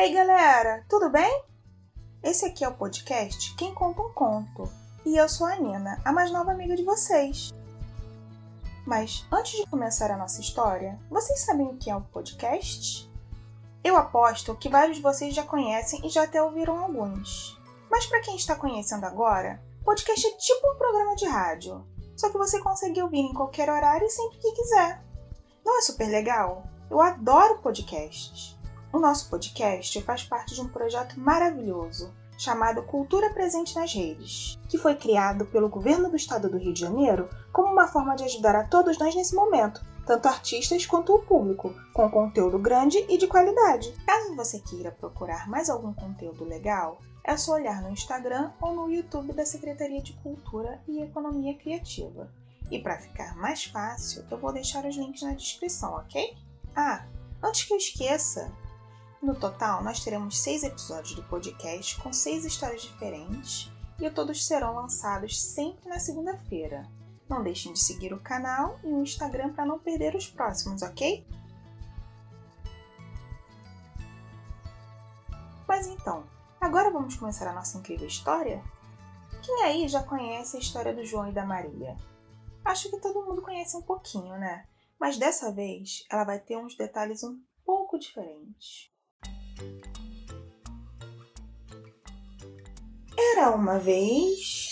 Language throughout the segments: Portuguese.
aí, galera, tudo bem? Esse aqui é o podcast Quem Conta um Conto e eu sou a Nina, a mais nova amiga de vocês. Mas antes de começar a nossa história, vocês sabem o que é um podcast? Eu aposto que vários de vocês já conhecem e já até ouviram alguns. Mas para quem está conhecendo agora, podcast é tipo um programa de rádio, só que você consegue ouvir em qualquer horário e sempre que quiser. Não é super legal? Eu adoro podcasts. O nosso podcast faz parte de um projeto maravilhoso chamado Cultura Presente nas Redes, que foi criado pelo governo do estado do Rio de Janeiro como uma forma de ajudar a todos nós nesse momento, tanto artistas quanto o público, com conteúdo grande e de qualidade. Caso você queira procurar mais algum conteúdo legal, é só olhar no Instagram ou no YouTube da Secretaria de Cultura e Economia Criativa. E para ficar mais fácil, eu vou deixar os links na descrição, ok? Ah, antes que eu esqueça, no total, nós teremos seis episódios do podcast com seis histórias diferentes e todos serão lançados sempre na segunda-feira. Não deixem de seguir o canal e o Instagram para não perder os próximos, ok? Mas então, agora vamos começar a nossa incrível história? Quem aí já conhece a história do João e da Maria? Acho que todo mundo conhece um pouquinho, né? Mas dessa vez ela vai ter uns detalhes um pouco diferentes. Era uma vez.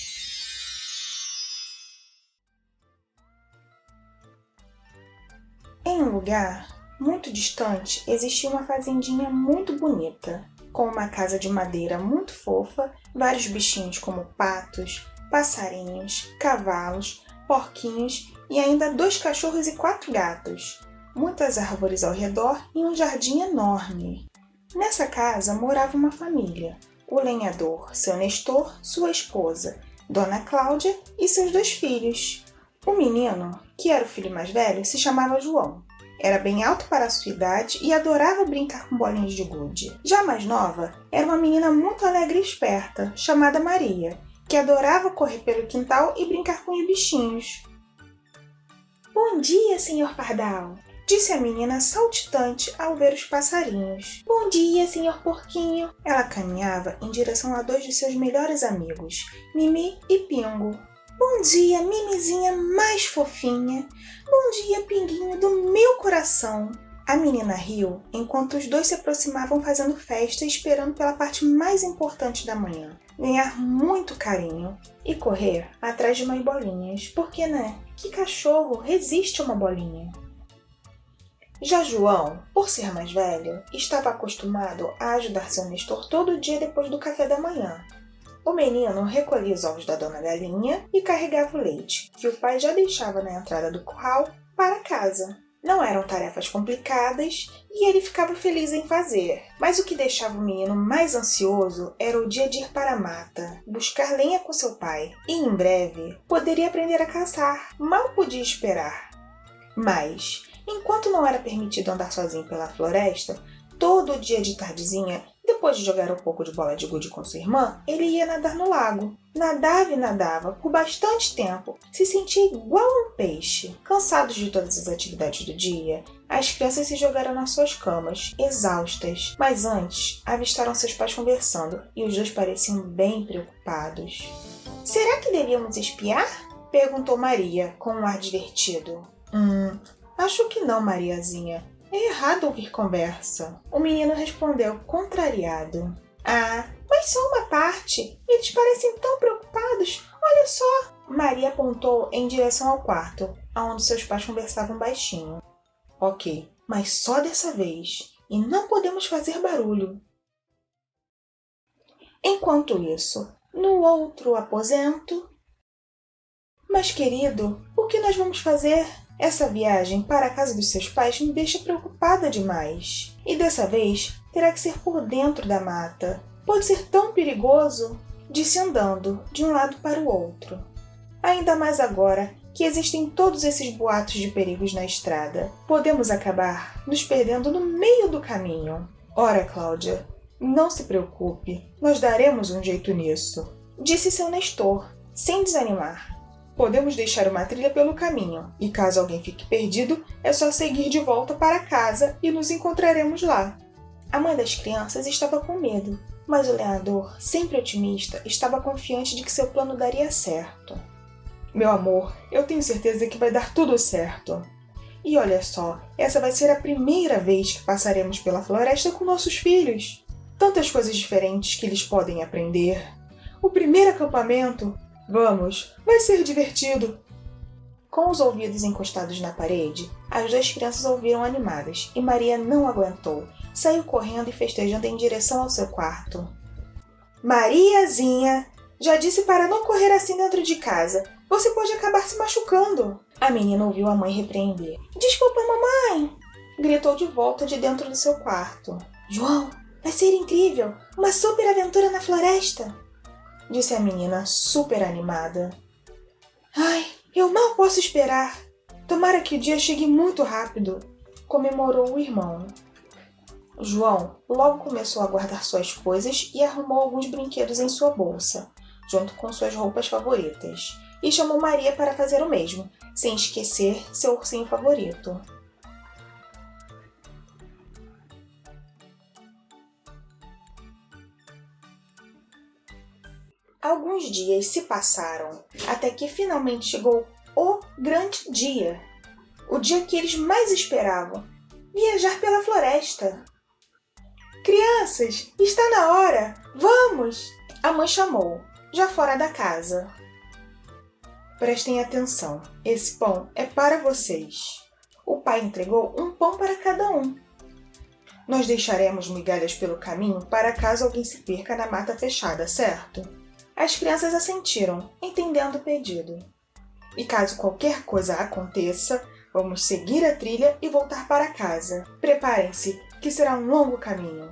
Em um lugar muito distante existia uma fazendinha muito bonita, com uma casa de madeira muito fofa, vários bichinhos como patos, passarinhos, cavalos, porquinhos e ainda dois cachorros e quatro gatos, muitas árvores ao redor e um jardim enorme. Nessa casa morava uma família: o lenhador, seu Nestor, sua esposa, Dona Cláudia e seus dois filhos. O menino, que era o filho mais velho, se chamava João. Era bem alto para a sua idade e adorava brincar com bolinhas de gude. Já mais nova, era uma menina muito alegre e esperta, chamada Maria, que adorava correr pelo quintal e brincar com os bichinhos. Bom dia, senhor Pardal! Disse a menina saltitante ao ver os passarinhos. Bom dia, senhor porquinho. Ela caminhava em direção a dois de seus melhores amigos, Mimi e Pingo. Bom dia, Mimizinha mais fofinha. Bom dia, Pinguinho do meu coração. A menina riu enquanto os dois se aproximavam fazendo festa e esperando pela parte mais importante da manhã. Ganhar muito carinho e correr atrás de umas bolinhas. Porque, né? Que cachorro resiste a uma bolinha? Já João, por ser mais velho, estava acostumado a ajudar seu Nestor todo dia depois do café da manhã. O menino recolhia os ovos da dona galinha e carregava o leite, que o pai já deixava na entrada do curral, para casa. Não eram tarefas complicadas e ele ficava feliz em fazer, mas o que deixava o menino mais ansioso era o dia de ir para a mata, buscar lenha com seu pai, e em breve poderia aprender a caçar. Mal podia esperar. Mas, Enquanto não era permitido andar sozinho pela floresta, todo dia de tardezinha, depois de jogar um pouco de bola de gude com sua irmã, ele ia nadar no lago. Nadava e nadava por bastante tempo, se sentia igual um peixe. Cansados de todas as atividades do dia, as crianças se jogaram nas suas camas, exaustas. Mas antes, avistaram seus pais conversando e os dois pareciam bem preocupados. Será que devíamos espiar? perguntou Maria, com um ar divertido. Hum, Acho que não, Mariazinha. É errado ouvir conversa. O menino respondeu, contrariado. Ah, mas só uma parte. Eles parecem tão preocupados. Olha só. Maria apontou em direção ao quarto, onde seus pais conversavam baixinho. Ok, mas só dessa vez. E não podemos fazer barulho. Enquanto isso, no outro aposento. Mas, querido, o que nós vamos fazer? Essa viagem para a casa dos seus pais me deixa preocupada demais. E dessa vez terá que ser por dentro da mata. Pode ser tão perigoso, disse andando de um lado para o outro. Ainda mais agora que existem todos esses boatos de perigos na estrada. Podemos acabar nos perdendo no meio do caminho. Ora, Cláudia, não se preocupe, nós daremos um jeito nisso, disse seu Nestor, sem desanimar. Podemos deixar uma trilha pelo caminho, e caso alguém fique perdido, é só seguir de volta para casa e nos encontraremos lá. A mãe das crianças estava com medo, mas o lenhador, sempre otimista, estava confiante de que seu plano daria certo. Meu amor, eu tenho certeza que vai dar tudo certo. E olha só, essa vai ser a primeira vez que passaremos pela floresta com nossos filhos. Tantas coisas diferentes que eles podem aprender. O primeiro acampamento. Vamos, vai ser divertido. Com os ouvidos encostados na parede, as duas crianças ouviram animadas e Maria não aguentou. Saiu correndo e festejando em direção ao seu quarto. Mariazinha, já disse para não correr assim dentro de casa. Você pode acabar se machucando. A menina ouviu a mãe repreender. Desculpa, mamãe! Gritou de volta de dentro do seu quarto. João, vai ser incrível! Uma super aventura na floresta! Disse a menina, super animada. Ai, eu mal posso esperar. Tomara que o dia chegue muito rápido, comemorou o irmão. João logo começou a guardar suas coisas e arrumou alguns brinquedos em sua bolsa, junto com suas roupas favoritas, e chamou Maria para fazer o mesmo, sem esquecer seu ursinho favorito. Alguns dias se passaram até que finalmente chegou o grande dia. O dia que eles mais esperavam viajar pela floresta. Crianças, está na hora! Vamos! A mãe chamou, já fora da casa. Prestem atenção, esse pão é para vocês. O pai entregou um pão para cada um. Nós deixaremos migalhas pelo caminho para caso alguém se perca na mata fechada, certo? As crianças assentiram, entendendo o pedido. E caso qualquer coisa aconteça, vamos seguir a trilha e voltar para casa. Preparem-se, que será um longo caminho.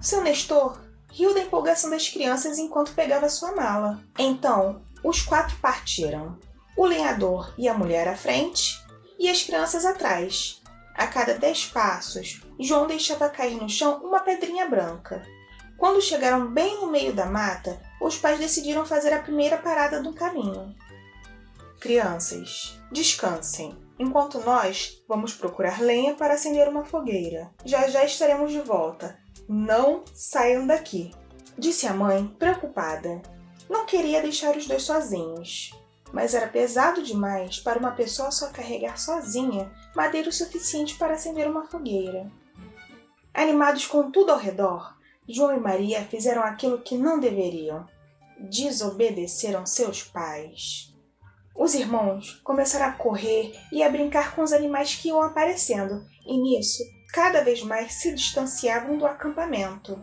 Seu Nestor riu da empolgação das crianças enquanto pegava sua mala. Então, os quatro partiram. O lenhador e a mulher à frente e as crianças atrás. A cada dez passos, João deixava cair no chão uma pedrinha branca. Quando chegaram bem no meio da mata, os pais decidiram fazer a primeira parada do caminho. Crianças, descansem, enquanto nós vamos procurar lenha para acender uma fogueira. Já já estaremos de volta. Não saiam daqui, disse a mãe, preocupada. Não queria deixar os dois sozinhos, mas era pesado demais para uma pessoa só carregar sozinha madeira o suficiente para acender uma fogueira. Animados com tudo ao redor, João e Maria fizeram aquilo que não deveriam. Desobedeceram seus pais. Os irmãos começaram a correr e a brincar com os animais que iam aparecendo, e nisso, cada vez mais se distanciavam do acampamento.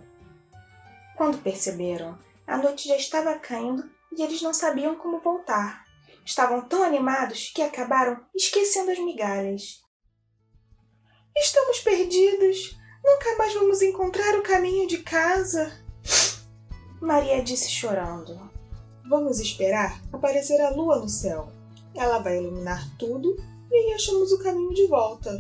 Quando perceberam, a noite já estava caindo e eles não sabiam como voltar. Estavam tão animados que acabaram esquecendo as migalhas. Estamos perdidos! Nunca mais vamos encontrar o caminho de casa. Maria disse chorando. Vamos esperar aparecer a lua no céu. Ela vai iluminar tudo e achamos o caminho de volta.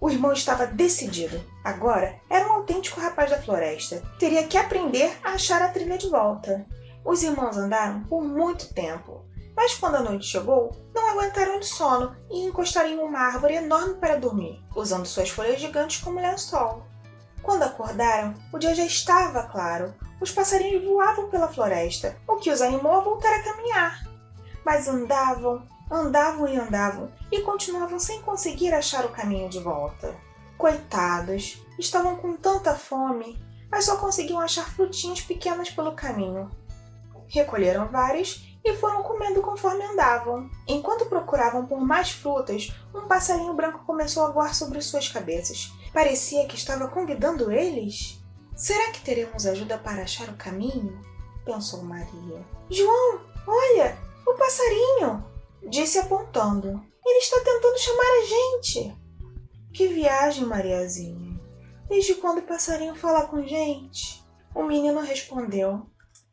O irmão estava decidido. Agora era um autêntico rapaz da floresta. Teria que aprender a achar a trilha de volta. Os irmãos andaram por muito tempo, mas quando a noite chegou, não aguentaram de sono e encostaram em uma árvore enorme para dormir, usando suas folhas gigantes como lençol. Quando acordaram, o dia já estava claro. Os passarinhos voavam pela floresta, o que os animou a voltar a caminhar. Mas andavam, andavam e andavam e continuavam sem conseguir achar o caminho de volta. Coitados, estavam com tanta fome, mas só conseguiam achar frutinhas pequenas pelo caminho. Recolheram várias e foram comendo conforme andavam. Enquanto procuravam por mais frutas, um passarinho branco começou a voar sobre suas cabeças. Parecia que estava convidando eles. Será que teremos ajuda para achar o caminho? pensou Maria. João, olha, o passarinho! disse apontando. Ele está tentando chamar a gente. Que viagem, Mariazinha. Desde quando o passarinho fala com gente? O menino respondeu,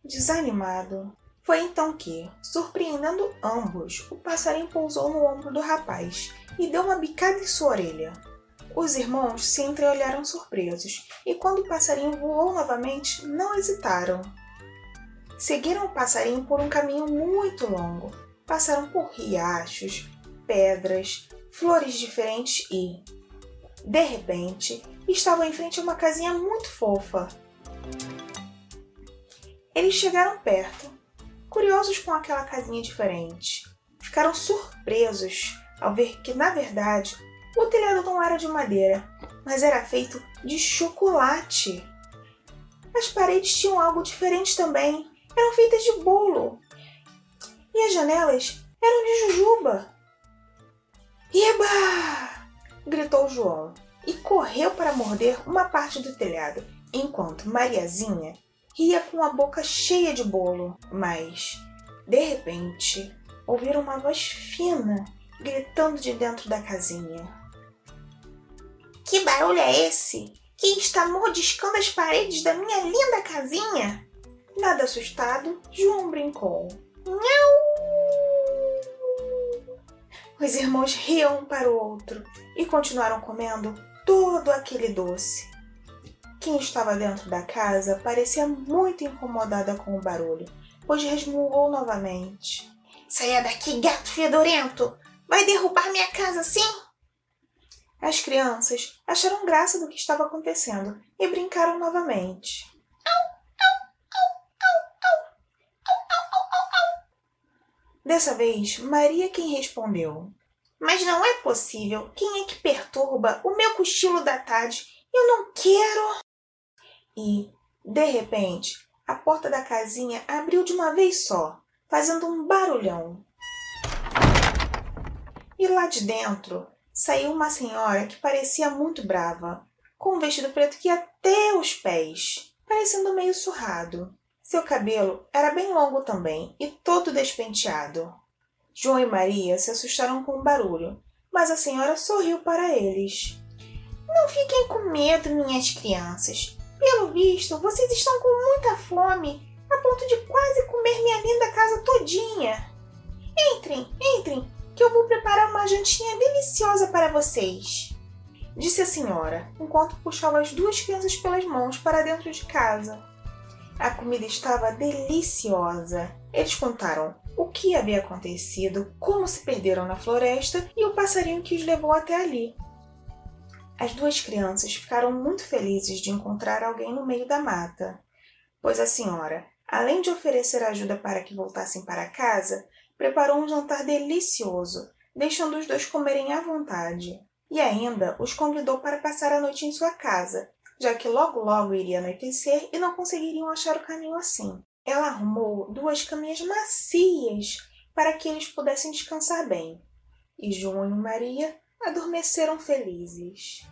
desanimado. Foi então que, surpreendendo ambos, o passarinho pousou no ombro do rapaz e deu uma bicada em sua orelha. Os irmãos se entreolharam surpresos e, quando o passarinho voou novamente, não hesitaram. Seguiram o passarinho por um caminho muito longo. Passaram por riachos, pedras, flores diferentes e, De repente, estavam em frente a uma casinha muito fofa. Eles chegaram perto, curiosos com aquela casinha diferente. Ficaram surpresos ao ver que, na verdade, o telhado não era de madeira, mas era feito de chocolate. As paredes tinham algo diferente também. Eram feitas de bolo. E as janelas eram de jujuba. Eba! gritou João e correu para morder uma parte do telhado, enquanto Mariazinha ria com a boca cheia de bolo. Mas, de repente, ouviram uma voz fina gritando de dentro da casinha. Que barulho é esse? Quem está mordiscando as paredes da minha linda casinha? Nada assustado, João brincou. Nhau! Os irmãos riam um para o outro e continuaram comendo todo aquele doce. Quem estava dentro da casa parecia muito incomodada com o barulho, pois resmungou novamente. Saia daqui, gato fedorento! Vai derrubar minha casa assim? As crianças acharam graça do que estava acontecendo e brincaram novamente. Dessa vez, Maria quem respondeu. Mas não é possível. Quem é que perturba o meu cochilo da tarde? Eu não quero. E, de repente, a porta da casinha abriu de uma vez só, fazendo um barulhão. E lá de dentro saiu uma senhora que parecia muito brava, com um vestido preto que ia até os pés, parecendo meio surrado. Seu cabelo era bem longo também e todo despenteado. João e Maria se assustaram com o barulho, mas a senhora sorriu para eles. Não fiquem com medo, minhas crianças. Pelo visto, vocês estão com muita fome, a ponto de quase comer minha linda casa todinha. Entrem, entrem, que eu vou preparar uma jantinha deliciosa para vocês, disse a senhora, enquanto puxava as duas crianças pelas mãos para dentro de casa. A comida estava deliciosa. Eles contaram o que havia acontecido, como se perderam na floresta e o passarinho que os levou até ali. As duas crianças ficaram muito felizes de encontrar alguém no meio da mata, pois a senhora, além de oferecer ajuda para que voltassem para casa, preparou um jantar delicioso, deixando os dois comerem à vontade. E ainda os convidou para passar a noite em sua casa, já que logo logo iria anoitecer e não conseguiriam achar o caminho assim. Ela arrumou duas caminhas macias para que eles pudessem descansar bem. E João e Maria adormeceram felizes.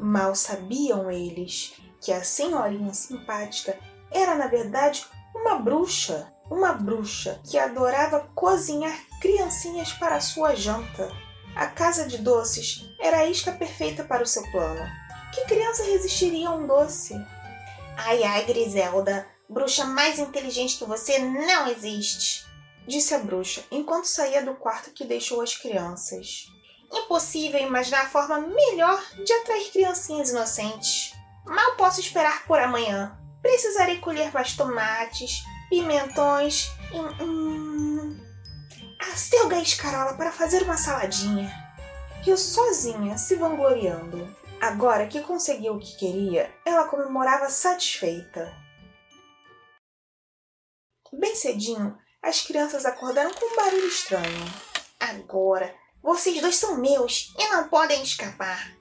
Mal sabiam eles que a senhorinha simpática era, na verdade, uma bruxa uma bruxa que adorava cozinhar criancinhas para sua janta. A casa de doces era a isca perfeita para o seu plano. Que criança resistiria a um doce? Ai, ai, Griselda, bruxa mais inteligente que você não existe, disse a bruxa enquanto saía do quarto que deixou as crianças. Impossível imaginar a forma melhor de atrair criancinhas inocentes. Mal posso esperar por amanhã. Precisarei colher mais tomates, pimentões e hum, a selga escarola para fazer uma saladinha. Riu sozinha, se vangloriando. Agora que conseguiu o que queria, ela comemorava satisfeita. Bem cedinho, as crianças acordaram com um barulho estranho. Agora, vocês dois são meus e não podem escapar.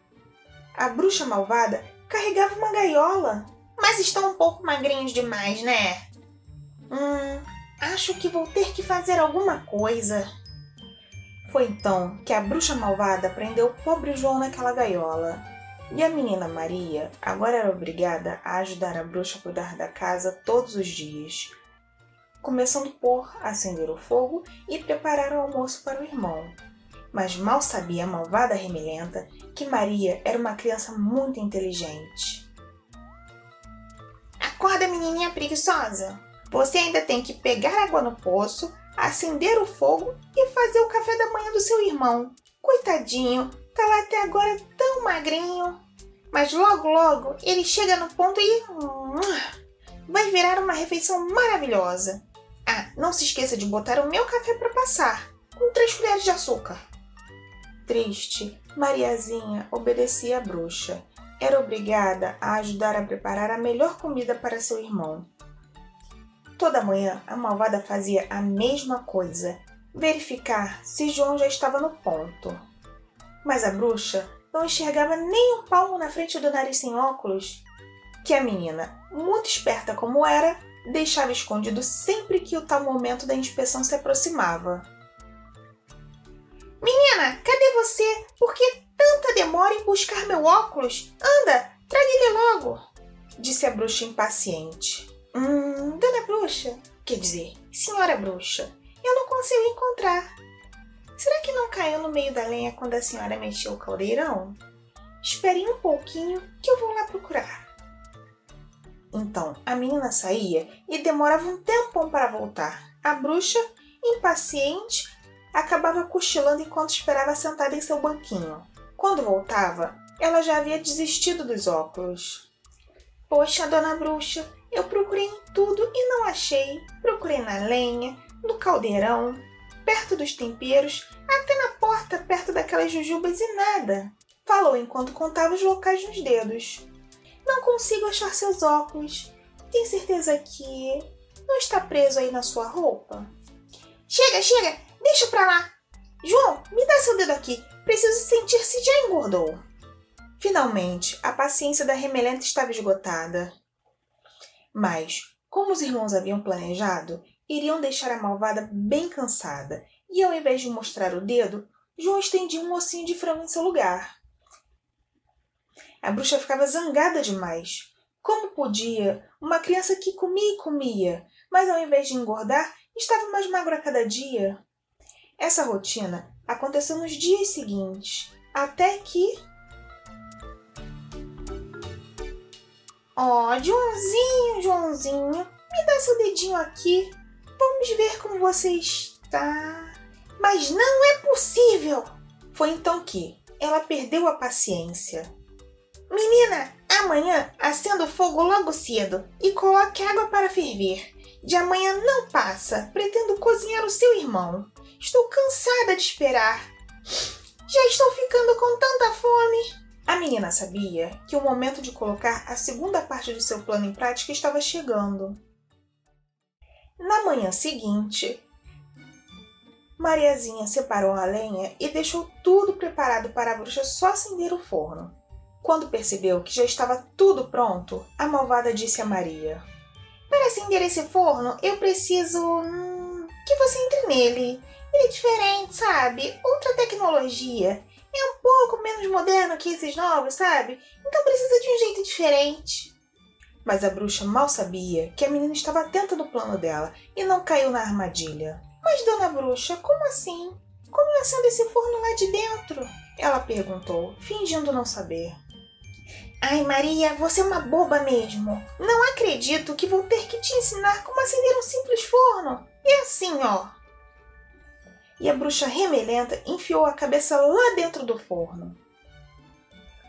A bruxa malvada carregava uma gaiola. Mas estão um pouco magrinhos demais, né? Hum, acho que vou ter que fazer alguma coisa. Foi então que a bruxa malvada prendeu o pobre João naquela gaiola. E a menina Maria agora era obrigada a ajudar a bruxa a cuidar da casa todos os dias, começando por acender o fogo e preparar o almoço para o irmão. Mas mal sabia a malvada remelenta que Maria era uma criança muito inteligente. Acorda, menininha preguiçosa! Você ainda tem que pegar água no poço, acender o fogo e fazer o café da manhã do seu irmão. Coitadinho, tá lá até agora tão magrinho. Mas logo, logo ele chega no ponto e. vai virar uma refeição maravilhosa. Ah, não se esqueça de botar o meu café para passar, com três colheres de açúcar. Triste, Mariazinha obedecia à bruxa. Era obrigada a ajudar a preparar a melhor comida para seu irmão. Toda manhã a malvada fazia a mesma coisa, verificar se João já estava no ponto. Mas a bruxa não enxergava nem um palmo na frente do nariz sem óculos, que a menina, muito esperta como era, deixava escondido sempre que o tal momento da inspeção se aproximava. Menina, cadê você? Por que tanta demora em buscar meu óculos? Anda, traga ele logo! Disse a bruxa impaciente. Hum, dona bruxa, quer dizer, senhora bruxa, eu não consigo encontrar. Será que não caiu no meio da lenha quando a senhora mexeu o caldeirão? Espere um pouquinho que eu vou lá procurar. Então a menina saía e demorava um tempão para voltar. A bruxa, impaciente, acabava cochilando enquanto esperava sentada em seu banquinho. Quando voltava, ela já havia desistido dos óculos. Poxa, dona bruxa, eu procurei em tudo e não achei. Procurei na lenha, no caldeirão, perto dos temperos, até na porta perto daquelas jujubas e nada. Falou enquanto contava os locais nos dedos. Não consigo achar seus óculos. Tem certeza que não está preso aí na sua roupa? Chega, chega! Deixa pra lá! João, me dá seu dedo aqui. Preciso sentir se já engordou. Finalmente, a paciência da remelenta estava esgotada. Mas, como os irmãos haviam planejado, iriam deixar a malvada bem cansada, e ao invés de mostrar o dedo, João estendia um ossinho de frango em seu lugar. A bruxa ficava zangada demais. Como podia uma criança que comia e comia, mas ao invés de engordar, estava mais magra a cada dia? Essa rotina aconteceu nos dias seguintes, até que. Oh, Joãozinho, Joãozinho, me dá seu dedinho aqui. Vamos ver como você está. Mas não é possível! Foi então que ela perdeu a paciência. Menina, amanhã acenda o fogo logo cedo e coloque água para ferver. De amanhã não passa. Pretendo cozinhar o seu irmão. Estou cansada de esperar. Já estou ficando com tanta fome. A menina sabia que o momento de colocar a segunda parte do seu plano em prática estava chegando. Na manhã seguinte, Mariazinha separou a lenha e deixou tudo preparado para a bruxa só acender o forno. Quando percebeu que já estava tudo pronto, a malvada disse a Maria: Para acender esse forno, eu preciso. Hum, que você entre nele. Ele é diferente, sabe? Outra tecnologia. É um pouco menos moderno que esses novos, sabe? Então precisa de um jeito diferente. Mas a bruxa mal sabia que a menina estava atenta no plano dela e não caiu na armadilha. Mas, dona bruxa, como assim? Como eu acendo esse forno lá de dentro? Ela perguntou, fingindo não saber. Ai, Maria, você é uma boba mesmo. Não acredito que vou ter que te ensinar como acender um simples forno. É assim, ó. E a bruxa remelenta enfiou a cabeça lá dentro do forno.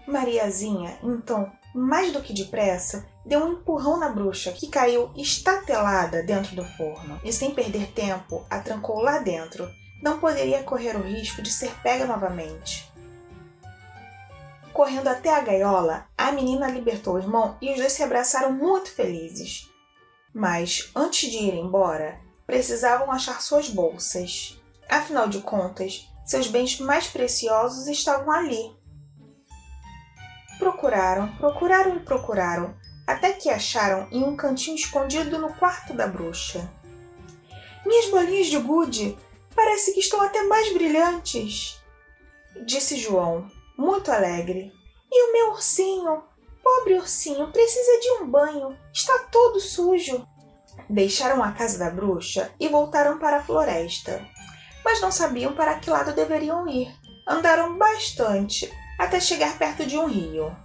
Mariazinha, então, mais do que depressa, deu um empurrão na bruxa, que caiu estatelada dentro do forno, e sem perder tempo, a trancou lá dentro. Não poderia correr o risco de ser pega novamente. Correndo até a gaiola, a menina libertou o irmão e os dois se abraçaram muito felizes. Mas, antes de ir embora, precisavam achar suas bolsas. Afinal de contas, seus bens mais preciosos estavam ali. Procuraram, procuraram e procuraram, até que acharam em um cantinho escondido no quarto da bruxa. Minhas bolinhas de gude parece que estão até mais brilhantes, disse João, muito alegre. E o meu ursinho? Pobre ursinho, precisa de um banho. Está todo sujo. Deixaram a casa da bruxa e voltaram para a floresta. Mas não sabiam para que lado deveriam ir. Andaram bastante até chegar perto de um rio.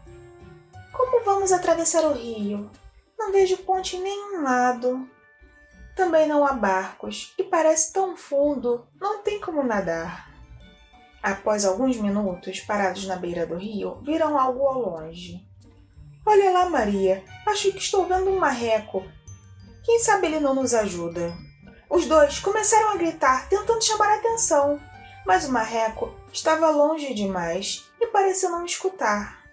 Como vamos atravessar o rio? Não vejo ponte em nenhum lado. Também não há barcos e parece tão fundo, não tem como nadar. Após alguns minutos parados na beira do rio, viram algo ao longe. Olha lá, Maria, acho que estou vendo um marreco. Quem sabe ele não nos ajuda? Os dois começaram a gritar, tentando chamar a atenção. mas o marreco estava longe demais e pareceu não escutar.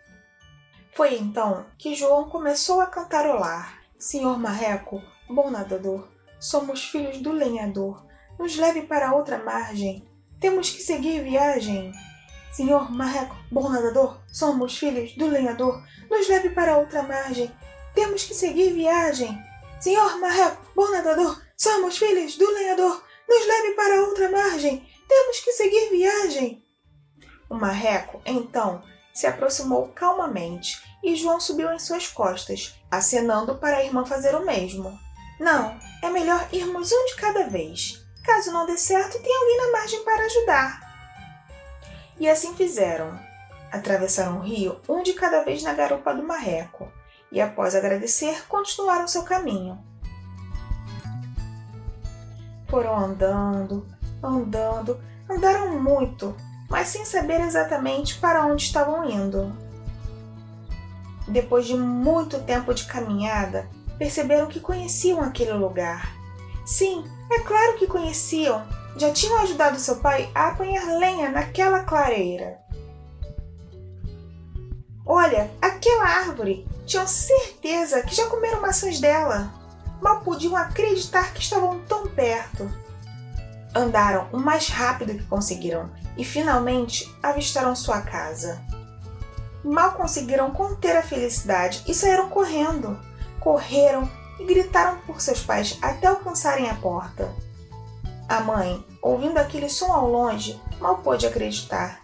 Foi então que João começou a cantarolar: Senhor Marreco, bom nadador, somos filhos do lenhador. Nos leve para outra margem. Temos que seguir viagem. Senhor Marreco, bom nadador, somos filhos do lenhador. Nos leve para outra margem. Temos que seguir viagem. Senhor Marreco, bom nadador, somos filhos do lenhador. Nos leve para outra margem. Temos que seguir viagem. O marreco, então, se aproximou calmamente e João subiu em suas costas, acenando para a irmã fazer o mesmo. Não, é melhor irmos um de cada vez. Caso não dê certo, tem alguém na margem para ajudar. E assim fizeram. Atravessaram o rio, um de cada vez na garupa do marreco, e após agradecer, continuaram seu caminho. Foram andando, andando, andaram muito, mas sem saber exatamente para onde estavam indo. Depois de muito tempo de caminhada, perceberam que conheciam aquele lugar. Sim, é claro que conheciam. Já tinham ajudado seu pai a apanhar lenha naquela clareira. Olha, aquela árvore! Tinham certeza que já comeram maçãs dela. Mal podiam acreditar que estavam tão perto. Andaram o mais rápido que conseguiram e finalmente avistaram sua casa. Mal conseguiram conter a felicidade e saíram correndo. Correram e gritaram por seus pais até alcançarem a porta. A mãe, ouvindo aquele som ao longe, mal pôde acreditar.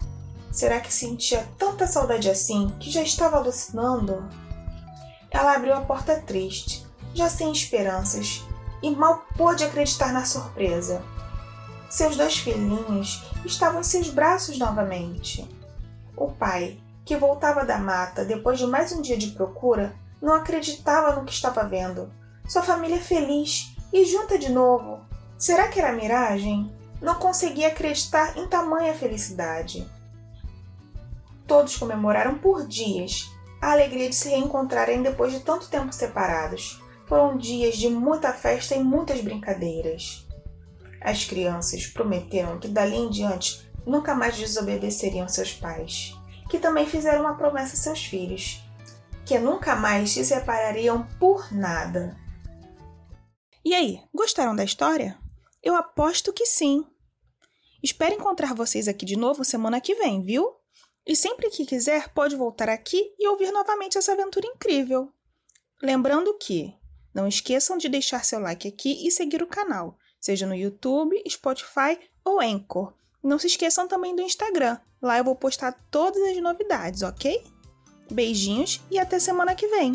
Será que sentia tanta saudade assim que já estava alucinando? Ela abriu a porta triste, já sem esperanças, e mal pôde acreditar na surpresa. Seus dois filhinhos estavam em seus braços novamente. O pai, que voltava da mata depois de mais um dia de procura, não acreditava no que estava vendo. Sua família feliz e junta de novo. Será que era miragem? Não conseguia acreditar em tamanha felicidade. Todos comemoraram por dias a alegria de se reencontrarem depois de tanto tempo separados. Foram dias de muita festa e muitas brincadeiras. As crianças prometeram que dali em diante nunca mais desobedeceriam seus pais, que também fizeram uma promessa a seus filhos, que nunca mais se separariam por nada. E aí, gostaram da história? Eu aposto que sim. Espero encontrar vocês aqui de novo semana que vem, viu? E sempre que quiser, pode voltar aqui e ouvir novamente essa aventura incrível. Lembrando que não esqueçam de deixar seu like aqui e seguir o canal seja no YouTube, Spotify ou Anchor. Não se esqueçam também do Instagram. Lá eu vou postar todas as novidades, ok? Beijinhos e até semana que vem!